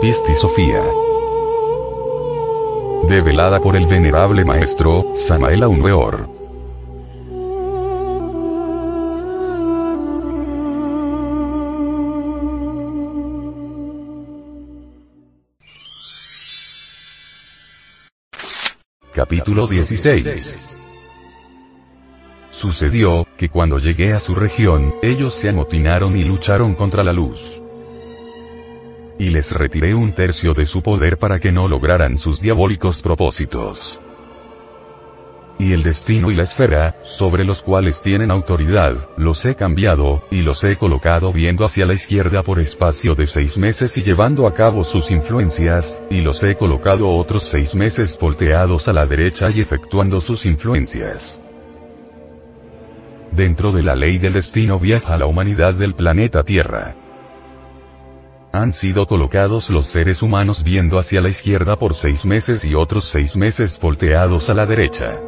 Pisti Sofía. Develada por el venerable maestro, Samael Aunweor. Capítulo 16 Sucedió, que cuando llegué a su región, ellos se amotinaron y lucharon contra la luz. Y les retiré un tercio de su poder para que no lograran sus diabólicos propósitos. Y el destino y la esfera, sobre los cuales tienen autoridad, los he cambiado, y los he colocado viendo hacia la izquierda por espacio de seis meses y llevando a cabo sus influencias, y los he colocado otros seis meses volteados a la derecha y efectuando sus influencias. Dentro de la ley del destino viaja la humanidad del planeta Tierra. Han sido colocados los seres humanos viendo hacia la izquierda por seis meses y otros seis meses volteados a la derecha.